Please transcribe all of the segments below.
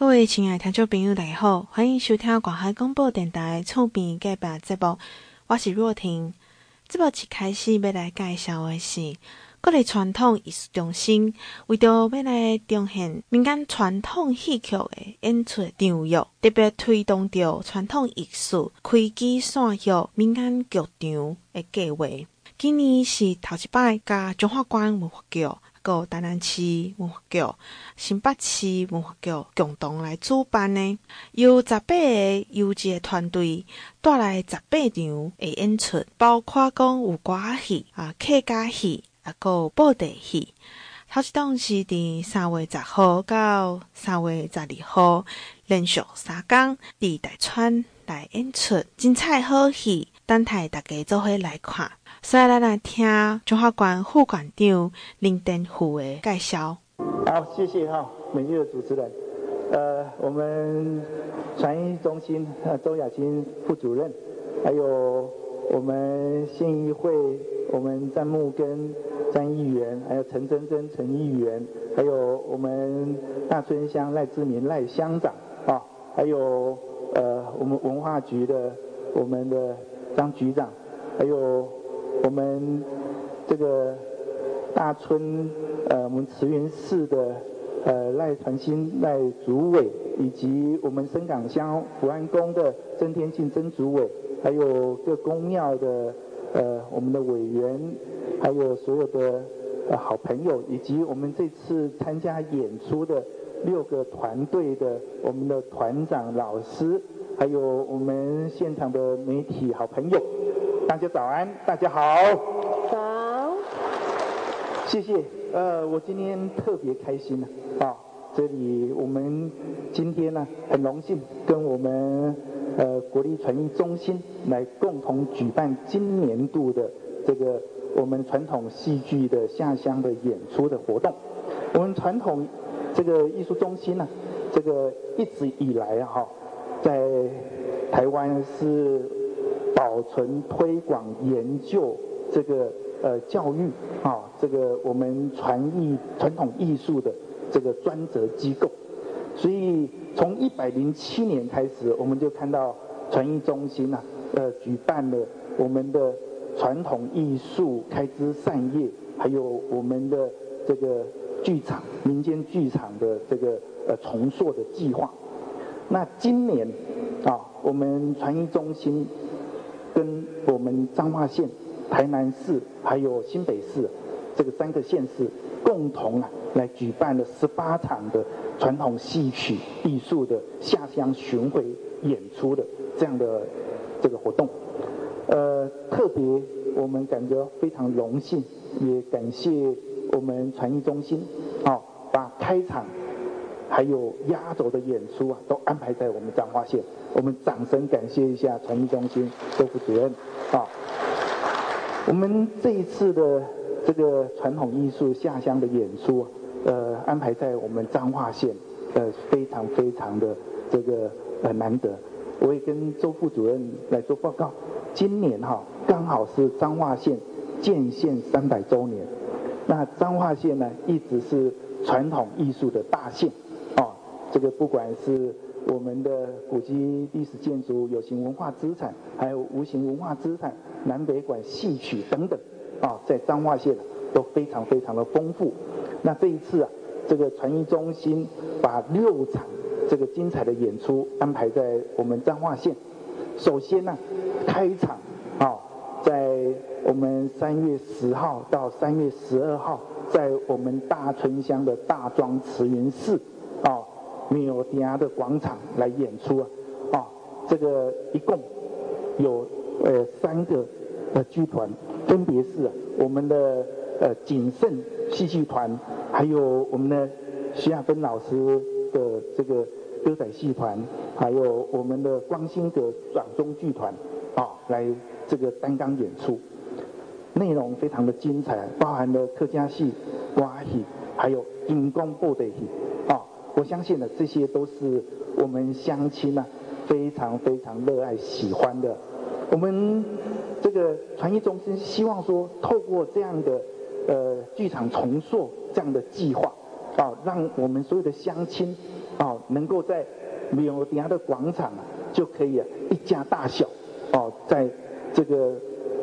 各位亲爱听众朋友，大家好，欢迎收听广海广播电台厝边隔壁节目，我是若婷。节目一开始要来介绍的是国立传统艺术中心，为着要来呈现民间传统戏曲的演出场域，特别推动着传统艺术开枝散叶民间剧场的计划。今年是头一摆，甲中华关文化局。个台南市文化局、新北市文化局共同来主办呢，由十八个优质团队带来十八场的演出，包括讲有歌戏、啊客家戏、啊个布袋戏。头一档是伫三月十号到三月十二号，连续三天伫台川来演出，精彩好戏，等待大家做伙来看。所以来来听中华馆副馆长林登虎的介绍。好，谢谢哈，美丽的主持人。呃，我们传艺中心呃周雅青副主任，还有我们县议会我们詹木根詹议员，还有陈真真陈议员，还有我们大村乡赖志明赖乡长啊，还有呃我们文化局的我们的张局长，还有。我们这个大村，呃，我们慈云寺的呃赖传新赖主委，以及我们深港乡福安宫的曾天庆曾主委，还有各宫庙的呃我们的委员，还有所有的呃好朋友，以及我们这次参加演出的六个团队的我们的团长老师，还有我们现场的媒体好朋友。大家早安，大家好。早。谢谢。呃，我今天特别开心呢。啊，这里我们今天呢很荣幸跟我们呃国立传艺中心来共同举办今年度的这个我们传统戏剧的下乡的演出的活动。我们传统这个艺术中心呢，这个一直以来哈，在台湾是。保存、推广、研究这个呃教育啊，这个我们传艺传统艺术的这个专责机构，所以从一百零七年开始，我们就看到传艺中心呐、啊，呃，举办了我们的传统艺术开枝散叶，还有我们的这个剧场、民间剧场的这个呃重塑的计划。那今年啊，我们传艺中心。跟我们彰化县、台南市还有新北市这个三个县市共同啊来举办了十八场的传统戏曲艺术的下乡巡回演出的这样的这个活动，呃，特别我们感觉非常荣幸，也感谢我们传艺中心啊，把开场。还有压轴的演出啊，都安排在我们彰化县。我们掌声感谢一下传艺中心周副主任啊。我们这一次的这个传统艺术下乡的演出，呃，安排在我们彰化县，呃，非常非常的这个呃难得。我也跟周副主任来做报告，今年哈刚好是彰化县建县三百周年。那彰化县呢，一直是传统艺术的大县。这个不管是我们的古迹、历史建筑、有形文化资产，还有无形文化资产、南北管戏曲等等，啊，在彰化县都非常非常的丰富。那这一次啊，这个传艺中心把六场这个精彩的演出安排在我们彰化县。首先呢，开场啊，在我们三月十号到三月十二号，在我们大村乡的大庄慈云寺。啊庙埕的广场来演出啊，啊，这个一共有呃三个呃剧团，分别是、我们的呃景盛戏剧团，还有我们的徐亚芬老师的这个歌仔戏团，还有我们的光兴阁掌中剧团啊，来这个担纲演出，内容非常的精彩，包含了客家戏、歌仔戏，还有金光布袋戏。我相信呢，这些都是我们乡亲呢非常非常热爱喜欢的。我们这个传艺中心希望说，透过这样的呃剧场重塑这样的计划，啊，让我们所有的乡亲啊能够在庙埕的广场啊，就可以一家大小哦，在这个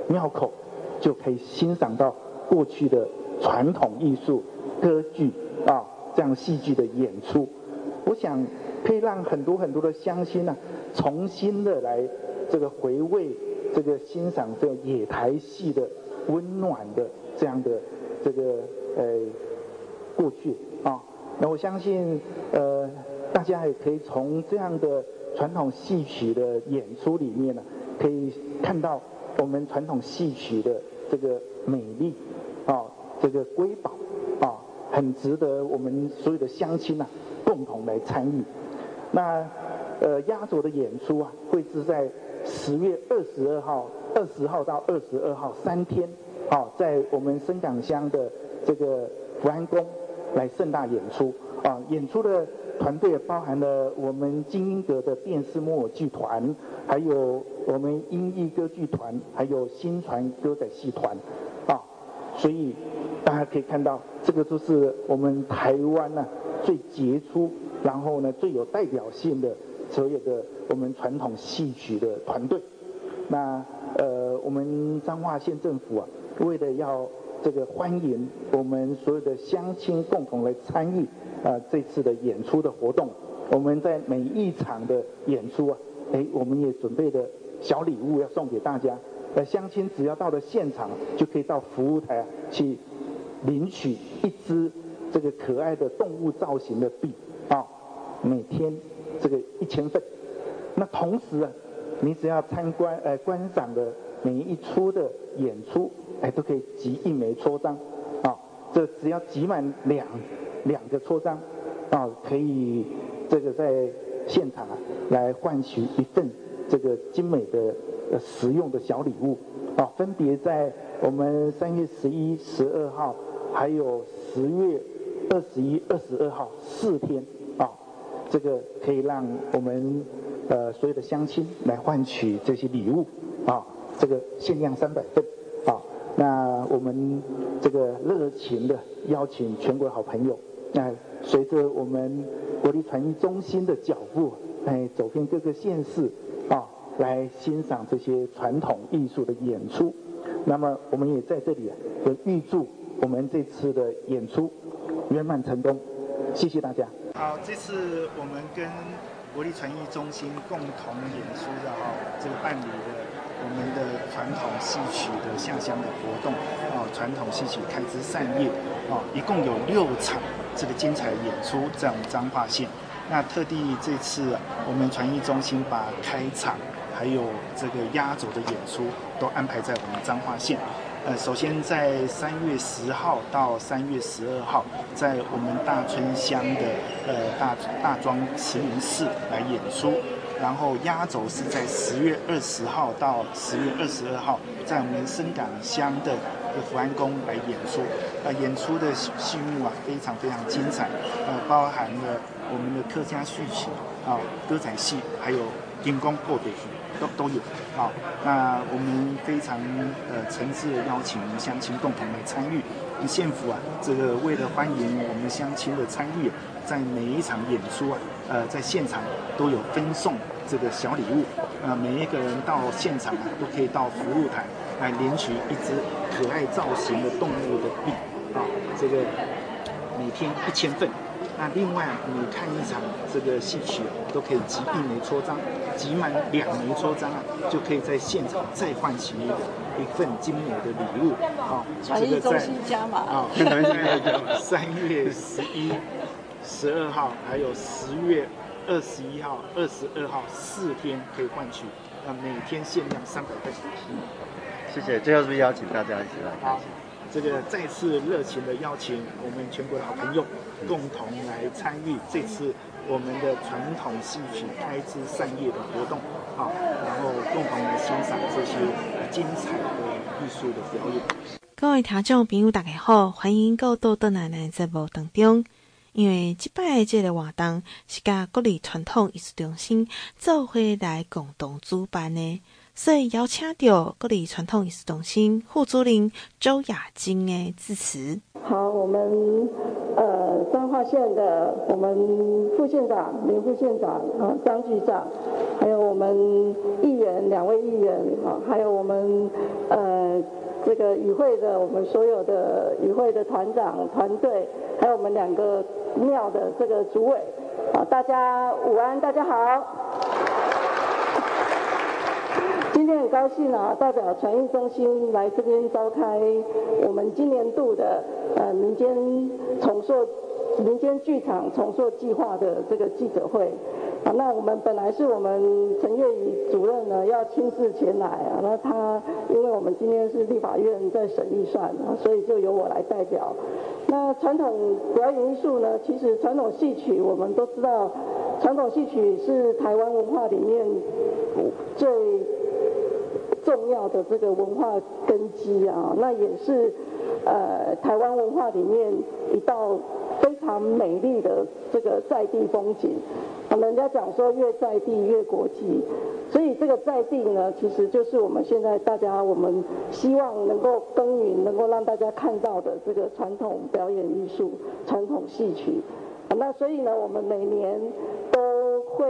庙口就可以欣赏到过去的传统艺术歌剧啊，这样戏剧的演出。我想可以让很多很多的乡亲呢，重新的来这个回味这个欣赏这个野台戏的温暖的这样的这个呃过去啊。那我相信呃大家也可以从这样的传统戏曲的演出里面呢，可以看到我们传统戏曲的这个美丽啊，这个瑰宝，很值得我们所有的乡亲呐共同来参与。那呃压轴的演出啊，会是在十月二十二号、二十号到二十二号三天，啊，在我们深港乡的这个福安宫来盛大演出啊。演出的团队包含了我们金英阁的电视木偶剧团，还有我们音艺歌剧团，还有新传歌仔戏团啊。所以大家可以看到，这个就是我们台湾呢、最杰出，然后呢最有代表性的。所有的我们传统戏曲的团队，那呃，我们彰化县政府啊，为了要这个欢迎我们所有的乡亲共同来参与啊这次的演出的活动，我们在每一场的演出啊，哎，我们也准备的小礼物要送给大家。呃，乡亲只要到了现场，就可以到服务台去领取一支这个可爱的动物造型的币啊，每天。这个一千份，那同时啊，你只要参观呃观赏的每一出的演出，哎都可以集一枚戳章，啊，这只要集满两两个戳章，啊，可以这个在现场啊来换取一份这个精美的呃实用的小礼物，啊，分别在我们三月十一、十二号，还有十月二十一、二十二号四天啊。这个可以让我们呃所有的乡亲来换取这些礼物啊，这个限量三百份啊。那我们这个热情的邀请全国好朋友，那随着我们国立传艺中心的脚步，哎，走遍各个县市啊，来欣赏这些传统艺术的演出。那么我们也在这里也预祝我们这次的演出圆满成功。谢谢大家。好，这次我们跟国立传艺中心共同演出的哈，这个办理的我们的传统戏曲的下乡的活动，啊，传统戏曲开枝散叶，啊，一共有六场这个精彩演出在我们彰化县。那特地这次我们传艺中心把开场还有这个压轴的演出都安排在我们彰化县。呃，首先在三月十号到三月十二号，在我们大村乡的呃大大庄慈云寺来演出，然后压轴是在十月二十号到十月二十二号，在我们深港乡的福安宫来演出。呃，演出的戏目啊，非常非常精彩，呃，包含了我们的客家戏曲啊、歌仔戏，还有金光布袋戏。都都有，好，那我们非常呃诚挚的邀请我们乡亲共同来参与。县府啊，这个为了欢迎我们乡亲的参与，在每一场演出啊，呃，在现场都有分送这个小礼物，呃，每一个人到现场啊，都可以到服务台来领取一支可爱造型的动物的笔，啊，这个每天一千份。那另外，你看一场这个戏曲，都可以集一枚戳章，集满两枚戳章啊，就可以在现场再换取一份精美的礼物。好，这个在啊，三月十一、十二号，还有十月二十一号、二十二号四天可以换取，那，每天限量三百份。谢谢，最后是不是邀请大家一起来？这个再次热情的邀请我们全国的好朋友共同来参与这次我们的传统戏曲开枝散叶的活动，好，然后共同来欣赏这些精彩的艺术的表演。各位听众朋友，大家好，欢迎到豆豆奶奶节目当中。因为这摆这个活动是甲国立传统艺术中心做伙来共同主办的。所以邀请到国立传统艺术中心副主任周雅晶的致辞。好，我们呃彰化县的我们副县长林副县长啊张局长，还有我们议员两位议员啊，还有我们呃这个与会的我们所有的与会的团长团队，还有我们两个庙的这个主委啊，大家午安，大家好。今天很高兴啊，代表传艺中心来这边召开我们今年度的呃民间重塑民间剧场重塑计划的这个记者会。啊，那我们本来是我们陈月仪主任呢要亲自前来啊，那他因为我们今天是立法院在审预算啊，所以就由我来代表。那传统表演艺术呢，其实传统戏曲我们都知道，传统戏曲是台湾文化里面最重要的这个文化根基啊，那也是呃台湾文化里面一道非常美丽的这个在地风景。人家讲说越在地越国际，所以这个在地呢，其实就是我们现在大家我们希望能够耕耘，能够让大家看到的这个传统表演艺术、传统戏曲。那所以呢，我们每年都会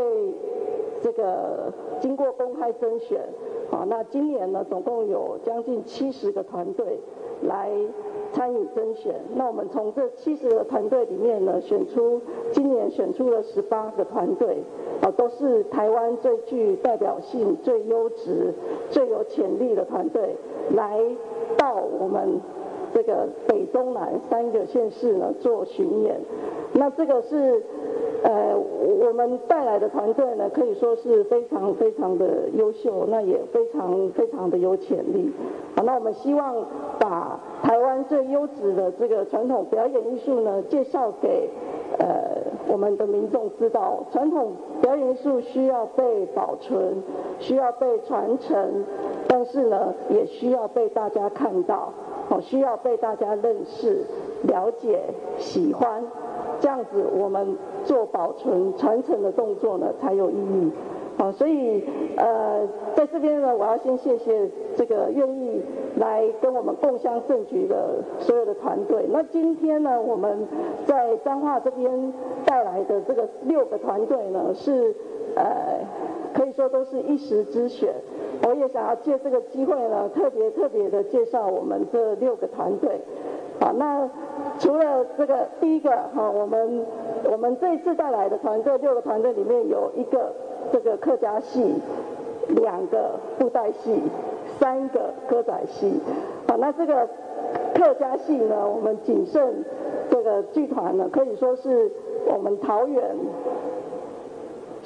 这个经过公开甄选。好，那今年呢，总共有将近七十个团队来参与甄选。那我们从这七十个团队里面呢，选出今年选出了十八个团队，啊，都是台湾最具代表性、最优质、最有潜力的团队，来到我们这个北中南三个县市呢做巡演。那这个是。呃，我们带来的团队呢，可以说是非常非常的优秀，那也非常非常的有潜力。好，那我们希望把台湾最优质的这个传统表演艺术呢，介绍给呃我们的民众知道。传统表演艺术需要被保存，需要被传承，但是呢，也需要被大家看到，好，需要被大家认识、了解、喜欢。这样子，我们做保存、传承的动作呢，才有意义。好，所以呃，在这边呢，我要先谢谢这个愿意来跟我们共襄盛举的所有的团队。那今天呢，我们在彰化这边带来的这个六个团队呢，是呃，可以说都是一时之选。我也想要借这个机会呢，特别特别的介绍我们这六个团队。好，那除了这个第一个哈，我们我们这一次带来的团队六个团队里面有一个这个客家戏，两个布袋戏，三个歌仔戏。好，那这个客家戏呢，我们谨慎这个剧团呢，可以说是我们桃园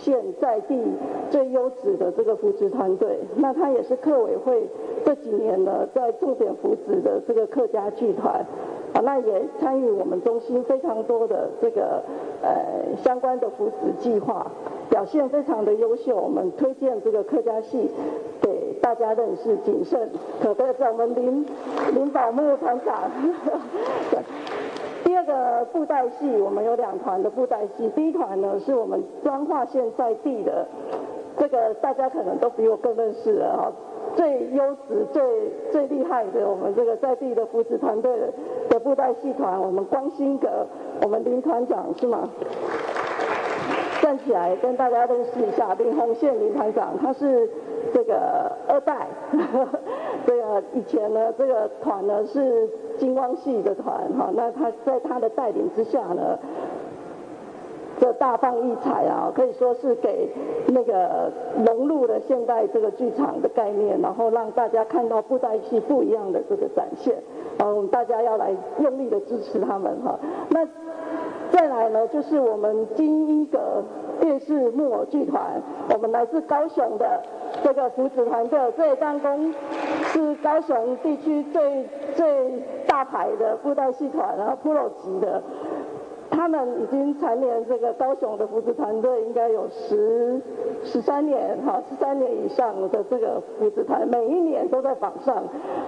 县在地最优质的这个扶植团队。那他也是客委会。这几年呢，在重点扶植的这个客家剧团，啊，那也参与我们中心非常多的这个呃相关的扶植计划，表现非常的优秀。我们推荐这个客家戏给大家认识，谨慎可别在我们林林宝木团长。这个布袋戏，我们有两团的布袋戏，第一团呢是我们彰化县在地的，这个大家可能都比我更认识了哈。最优质、最最厉害的，我们这个在地的扶持团队的布袋戏团，我们光新阁，我们林团长是吗？站起来跟大家认识一下，林红线林团长，他是这个二代，这个以前呢，这个团呢是金光戏的团哈，那他在他的带领之下呢。这大放异彩啊，可以说是给那个融入了现代这个剧场的概念，然后让大家看到布袋戏不一样的这个展现，嗯，大家要来用力的支持他们哈。那再来呢，就是我们金一阁电视木偶剧团，我们来自高雄的这个扶持团队，这一张弓是高雄地区最最大牌的布袋戏团，然后 Pro 级的。他们已经蝉联这个高雄的扶持团队，应该有十十三年哈，十三年以上的这个扶持团，每一年都在榜上，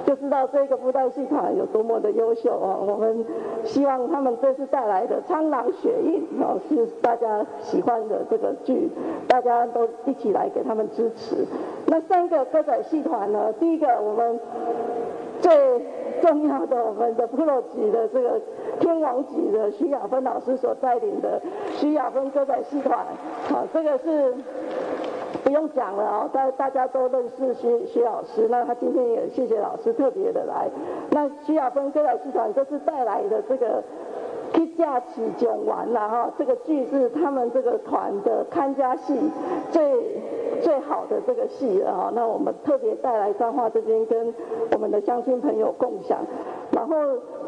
就知道这个布袋戏团有多么的优秀啊！我们希望他们这次带来的《苍狼血印》啊，是大家喜欢的这个剧，大家都一起来给他们支持。那三个歌仔戏团呢？第一个我们最重要的我们的 Pro 级的这个天王级的徐亚芬老师所带领的徐亚芬歌仔戏团，好，这个是不用讲了啊，大大家都认识徐徐老师，那他今天也谢谢老师特别的来，那徐亚芬歌仔戏团这次带来的这个。假期讲完了哈，这个剧是他们这个团的看家戏最最好的这个戏了哈。那我们特别带来彰化这边跟我们的乡亲朋友共享，然后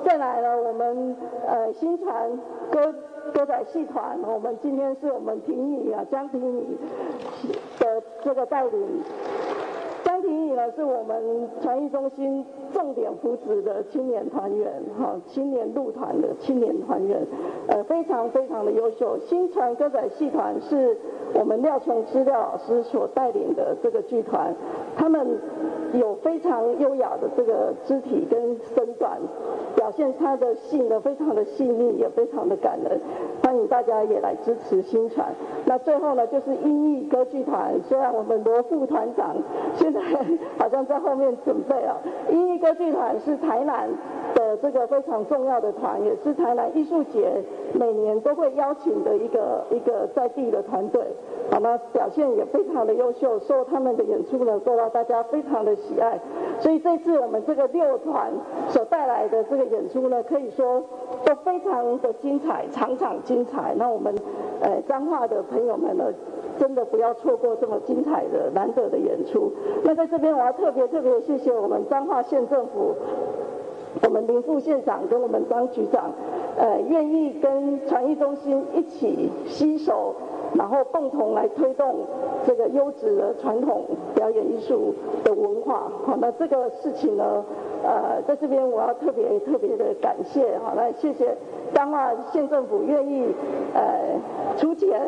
再来了我们呃新传歌歌仔戏团，我们今天是我们婷宜啊江婷宜的这个带领。呢，是我们传艺中心重点扶持的青年团员，哈，青年入团的青年团员，呃，非常非常的优秀。新传歌仔戏团是我们廖琼枝廖老师所带领的这个剧团，他们有非常优雅的这个肢体跟身段，表现他的戏呢，非常的细腻，也非常的感人。欢迎大家也来支持新传。那最后呢，就是音艺歌剧团，虽然我们罗副团长现在好像在后面准备哦，一艺歌剧团是台南的这个非常重要的团，也是台南艺术节每年都会邀请的一个一个在地的团队，好，那表现也非常的优秀，受他们的演出呢，受到大家非常的喜爱，所以这次我们这个六团所带来的这个演出呢，可以说都非常的精彩，场场精彩。那我们呃彰化的朋友们呢，真的不要错过这么精彩的难得的演出。那在这边我要特别特别谢谢我们彰化县政府，我们林副县长跟我们张局长，呃，愿意跟传艺中心一起携手，然后共同来推动这个优质的传统表演艺术的文化。好，那这个事情呢，呃，在这边我要特别特别的感谢。好，来谢谢彰化县政府愿意呃出钱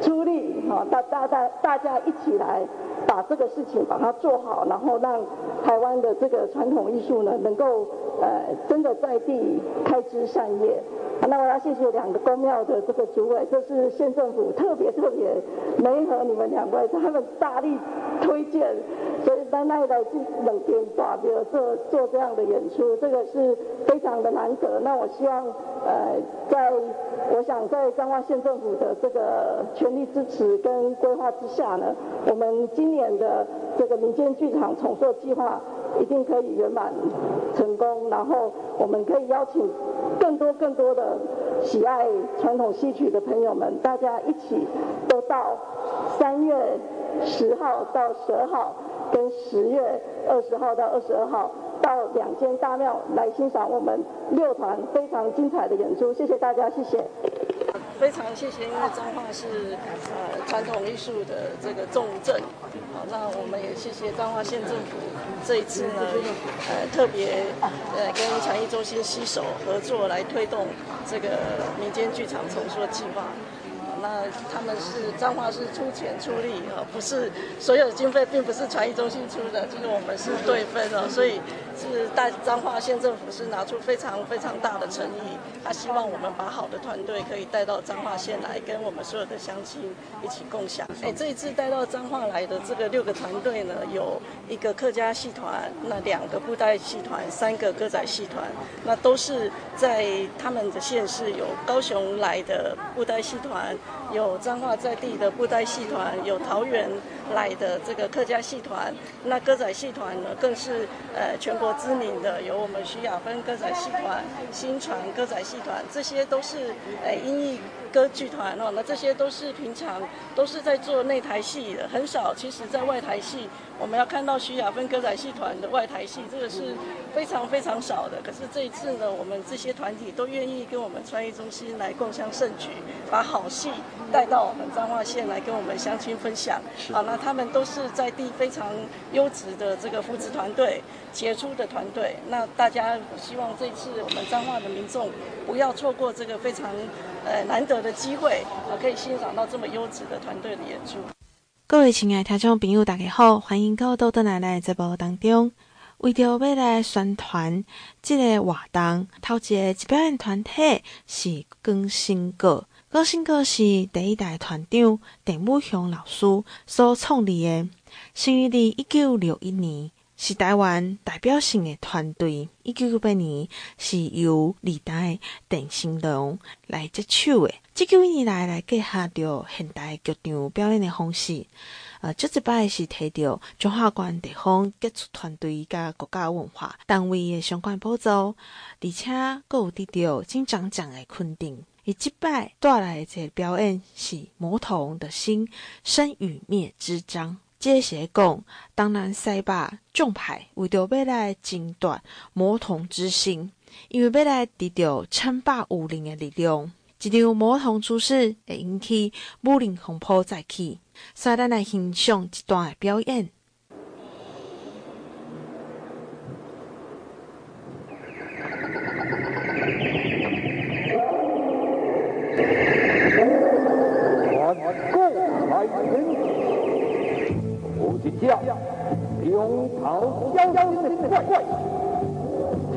出力，好，大大大大家一起来把这个事情把它做好，然后让台湾的这个传统艺术呢，能够呃真的在地开枝散叶。那我要谢谢两个公庙的这个主委，这是县政府特别特别没和你们两位，他们大力推荐，所以在那一来去冷天大的做做这样的演出，这个是非常的难得。那我希望呃，在我想在彰化县政府的这个全力支持跟规划之下呢，我们今年的这个民间剧场重塑计划一定可以圆满成功，然后我们可以邀请更多更多的。喜爱传统戏曲的朋友们，大家一起都到三月十号到十二号，跟十月二十号到二十二号，到两间大庙来欣赏我们六团非常精彩的演出。谢谢大家，谢谢。非常谢谢，因为彰化是呃传统艺术的这个重镇，好，那我们也谢谢彰化县政府这一次呢，呃特别呃跟传艺中心携手合作来推动这个民间剧场重塑的计划。那他们是彰化是出钱出力啊，不是所有的经费并不是传艺中心出的，就是我们是对分哦，所以是大彰化县政府是拿出非常非常大的诚意，他希望我们把好的团队可以带到彰化县来，跟我们所有的乡亲一起共享。哎，这一次带到彰化来的这个六个团队呢，有一个客家戏团，那两个布袋戏团，三个歌仔戏团，那都是在他们的县市有高雄来的布袋戏团。有彰化在地的布袋戏团，有桃园来的这个客家戏团，那歌仔戏团呢，更是呃全国知名的，有我们徐雅芬歌仔戏团、新传歌仔戏团，这些都是呃音译歌剧团哦，那这些都是平常都是在做内台戏的，很少其实在外台戏。我们要看到徐雅芬歌仔戏团的外台戏，这个是非常非常少的。可是这一次呢，我们这些团体都愿意跟我们创艺中心来共襄盛举，把好戏带到我们彰化县来跟我们乡亲分享。好，那他们都是在地非常优质的这个扶持团队、杰出的团队。那大家希望这一次我们彰化的民众不要错过这个非常呃难得的机会，啊，可以欣赏到这么优质的团队的演出。各位亲爱听众朋友，大家好，欢迎各位到倒来来节目当中。为着要来宣传这个活动，头一个表演团体是更新歌，更新歌是第一代团长邓武雄老师所创立的，成立于一九六一年，是台湾代表性的团队。一九九八年是由历代电信龙来接手的。这几年来来结合着现代剧场表演的方式，呃，这一摆是提到中华关地方杰出团队甲国家文化单位的相关补助，而且阁有得到金钟奖的肯定。伊即摆带来这个表演是《魔童的心生与灭之章》。这些讲当然西北众派为着要来争夺魔童之心，因为要来得到称霸武林的力量。一场魔童出世会引起武林风波再起，所以咱来欣赏一段的表演。条龙头妖精的怪怪，平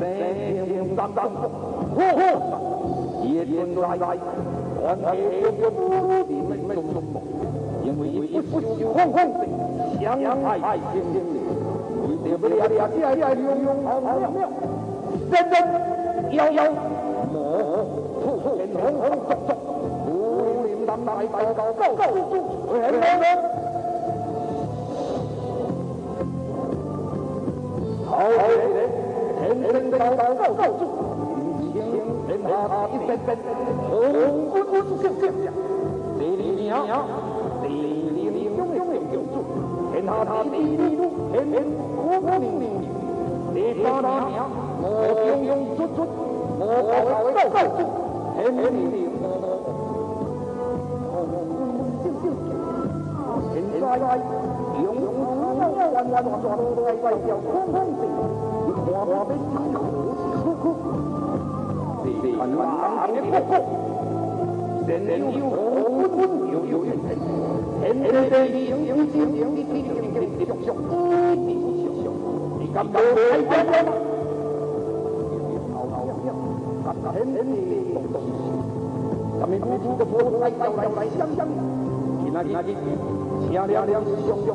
平淡淡，呵呵，也存在在关黑的武林中，因为不朽风风的香海精灵，为了不了了解龙龙好妙妙，妖妖魔红红肿肿，武林高高高处，人人。好嘞，天天高高高高住，天天天下一片片红滚滚响响响，地里鸟，地里鸟永永永住，天下地地路，天天火火明明，地大鸟，我永永出出，我高高高住，天天天弯弯弯弯弯弯，怪叫空空的，你看我的气呼呼，地盘狼的呼呼，人人有火滚滚有有怨恨，天天的星星星星的的的的的熊熊，一地熊熊，你敢敢来见我吗？好妙妙，天天的东东西，咱们古土的佛来要来来相相，去哪里哪里，响亮亮熊熊。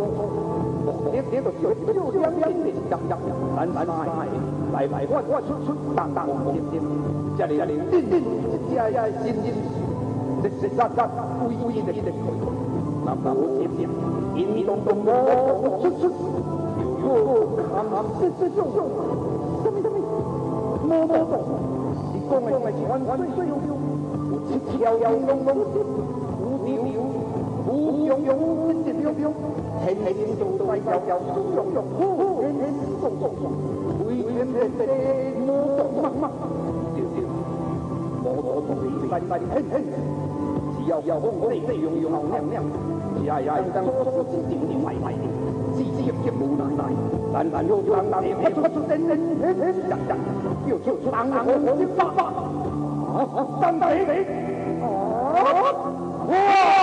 这这都就就两边的香香，咱咱来来来换换出出当当当，这里这里，叮叮一家家心心，这这这这故意故意的的，那那我听听，叮咚咚咚出出，哟哟，看看这这这这，什么什么，摸摸摸，你讲的是万万岁哟哟，我只跳跳龙龙，无敌无无用用，真的不用。天天做怪叫叫，用用呼呼，天天动动动，为天天地魔动梦梦，丢丢，魔魔魔的翻翻哼哼，只要要风风用用亮亮，呀呀当说说定定坏坏的，急急急无奈奈，难难又当当，一出出真真真真假假，又又当当我的爸爸，啊，当当谁？啊，哇！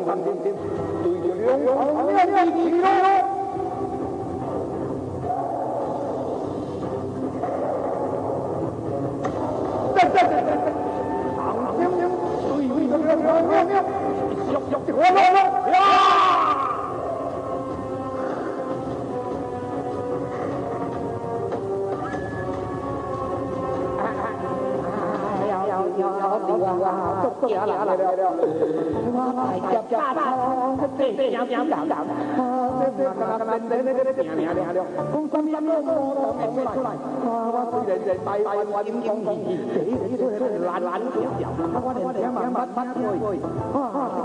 就就当哇，做了了了了！哇，大家大家，对对，讲讲讲讲。啊，对对，刚刚那那那那听听听了。公公公公公公出来！哇，我人人拜拜万金公公，谁谁谁谁拦拦条条，我连听嘛嘛嘛听会。啊，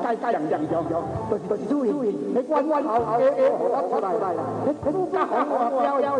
该该讲讲讲讲，都是都是注意，你关关好好诶诶，我出来来了，你你家好我标标，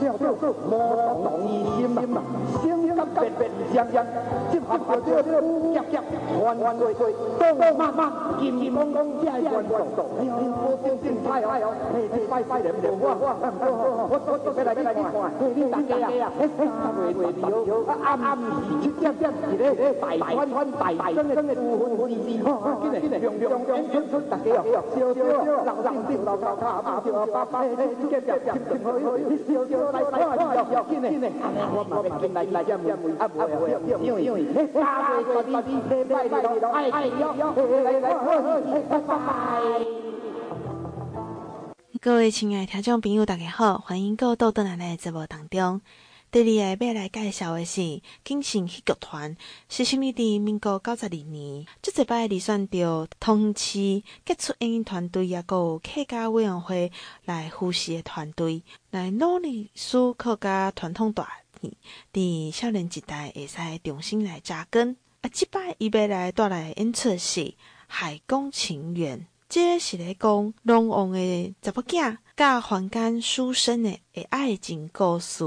叫做魔童异心嘛，声音咁别别相相，结合着这个夹夹团对对，动漫漫金光光加元素，哎呦，我真真太好，嘿嘿，拜拜人人，我我我我我我来来来看，嘿，你大家啊，三月月了，暗暗时七点点是咧大团团大真嘅部分会议，今日今日用用用出出大家哦，笑笑，人人笑老高卡，阿笑爸爸，嘿，今日今日今日，你笑笑拜，拜。各位亲爱的听众朋友，大家好，欢迎各位到咱的节目当中。第二个要来介绍的是金城戏剧团，是成立伫民国九十二年，这一摆离选着同乡市杰出演员团队，也有客家委员会来扶持的团队，来努力使客家传统大戏伫少年时代会使重新来扎根。啊，这摆伊要来带来演出是《海宫情缘》，这是咧讲龙王的查某囝甲凡间书生的爱情故事。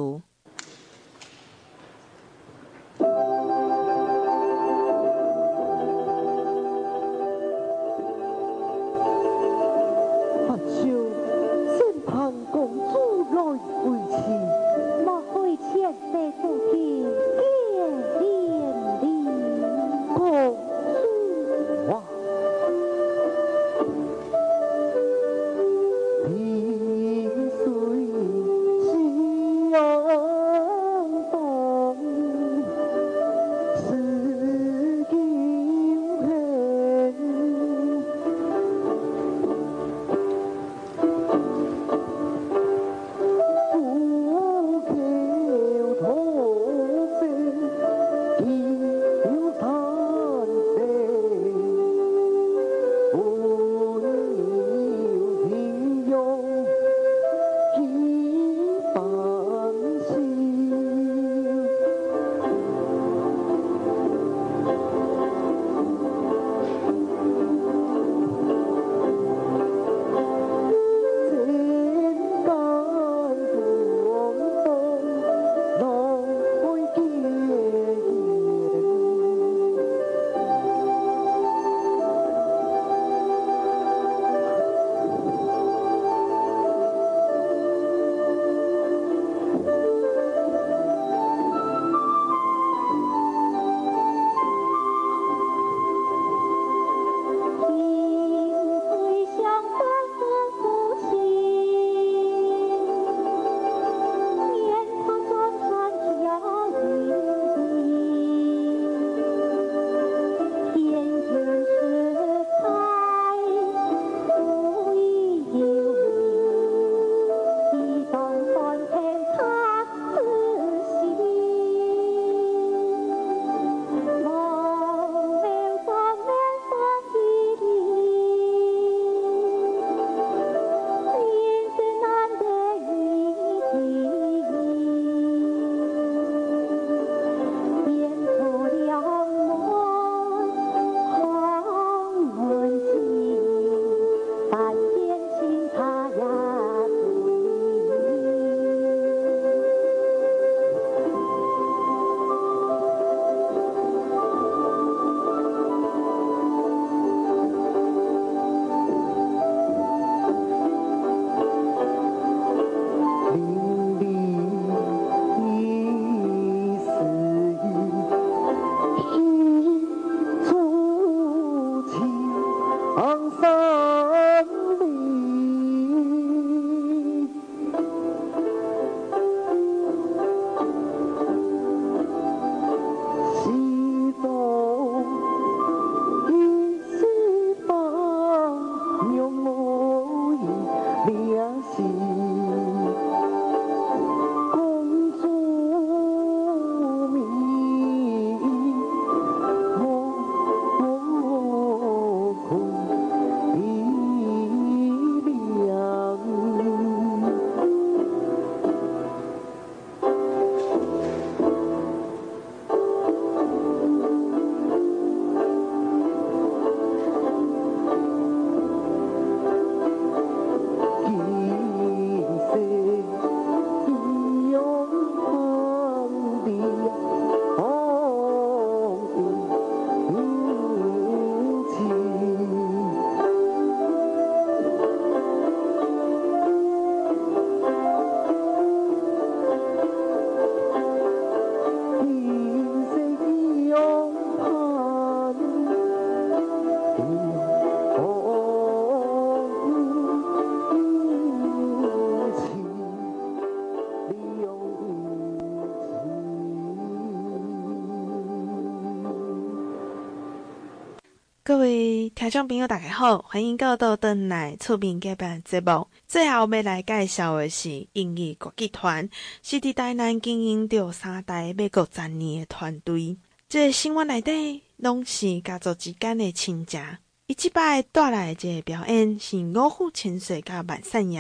各位听众朋友，大家好，欢迎到到邓来厝边隔板节目。最后要来介绍的是英语国际团，是伫台南经营着三代美国十年的团队。这个生活内底拢是家族之间的亲情。伊即摆带来这个表演是五虎千岁甲万善爷，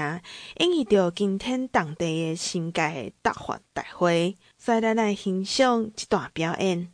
演绎着今天当地的新界的大发大会，所以咱来欣赏一段表演。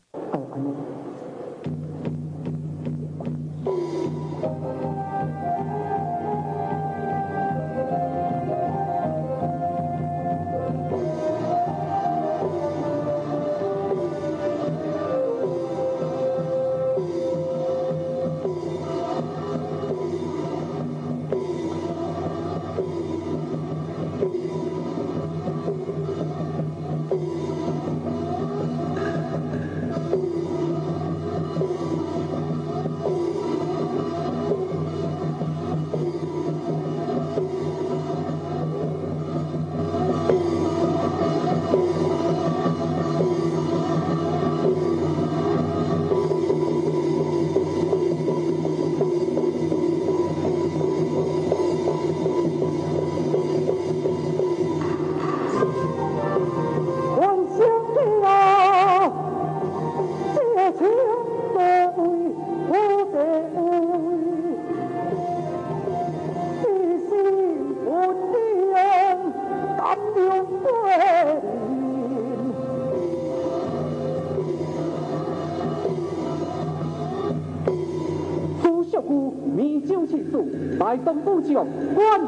部将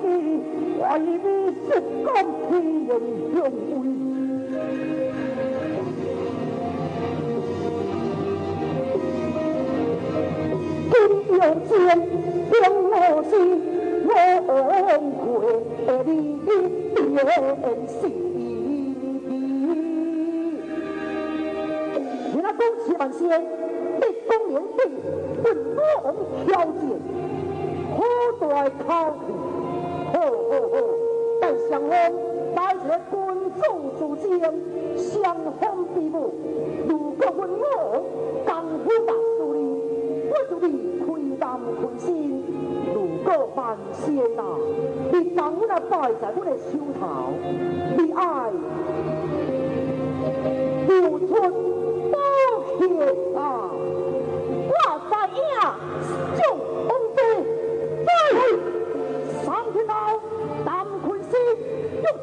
是靠你，为你是公天用为。金有剑，兵我心。我会你变心，你那恭喜万岁，立功连帝，问我挑战，好大考验，好好好，但相公，带着军众出征，相逢比武，如果问我功夫大输哩，我就你亏胆亏心。如果万仙啊！你当我那摆在我的手头，你爱如春。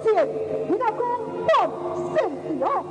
正，你那讲讲圣旨哦。